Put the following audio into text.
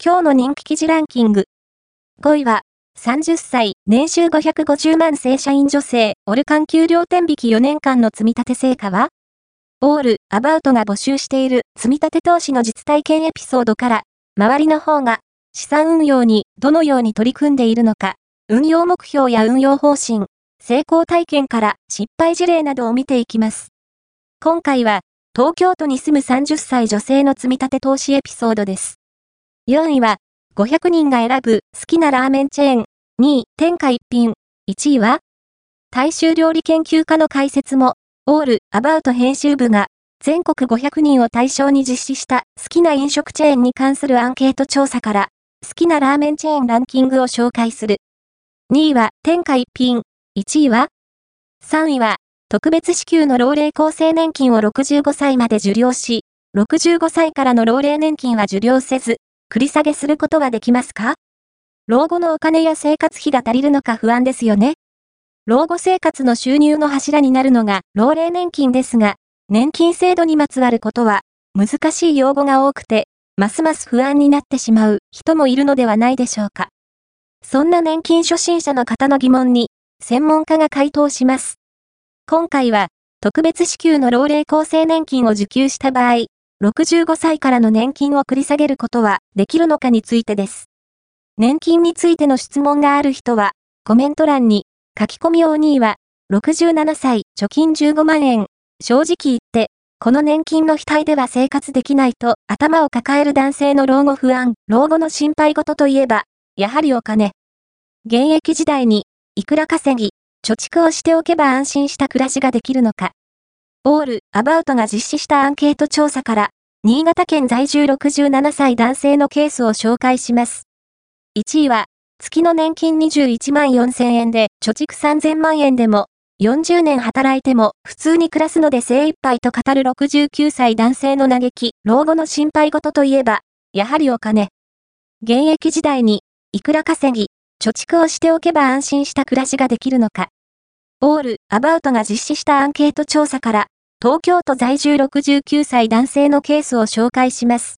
今日の人気記事ランキング。5位は、30歳、年収550万正社員女性、オルカン給料天引き4年間の積立成果は？オール、アバウトが募集している積立投資の実体験エピソードから、周りの方が資産運用にどのように取り組んでいるのか、運用目標や運用方針、成功体験から失敗事例などを見ていきます。今回は、東京都に住む30歳女性の積立投資エピソードです。4位は、500人が選ぶ好きなラーメンチェーン。2位、天下一品。1位は、大衆料理研究家の解説も、オール、アバウト編集部が、全国500人を対象に実施した好きな飲食チェーンに関するアンケート調査から、好きなラーメンチェーンランキングを紹介する。2位は、天下一品。1位は、3位は、特別支給の老齢厚生年金を65歳まで受領し、65歳からの老齢年金は受領せず、繰り下げすることはできますか？老後のお金や生活費が足りるのか不安ですよね。老後生活の収入の柱になるのが老齢年金ですが、年金制度にまつわることは難しい用語が多くて、ますます不安になってしまう人もいるのではないでしょうか。そんな年金初心者の方の疑問に、専門家が回答します。今回は、特別支給の老齢厚生年金を受給した場合、65歳からの年金を繰り下げることはできるのかについてです。年金についての質問がある人は、コメント欄に、書き込みを2位は、67歳、貯金15万円。正直言って、この年金の額では生活できないと頭を抱える男性の老後不安、老後の心配事といえば、やはりお金。現役時代に、いくら稼ぎ、貯蓄をしておけば安心した暮らしができるのか。オール、アバウトが実施したアンケート調査から、新潟県在住67歳男性のケースを紹介します。1位は、月の年金21万4000円で、貯蓄3000万円でも、40年働いても普通に暮らすので精一杯と語る69歳男性の嘆き、老後の心配事といえば、やはりお金。現役時代に、いくら稼ぎ、貯蓄をしておけば安心した暮らしができるのか。オール、アバウトが実施したアンケート調査から、東京都在住69歳男性のケースを紹介します。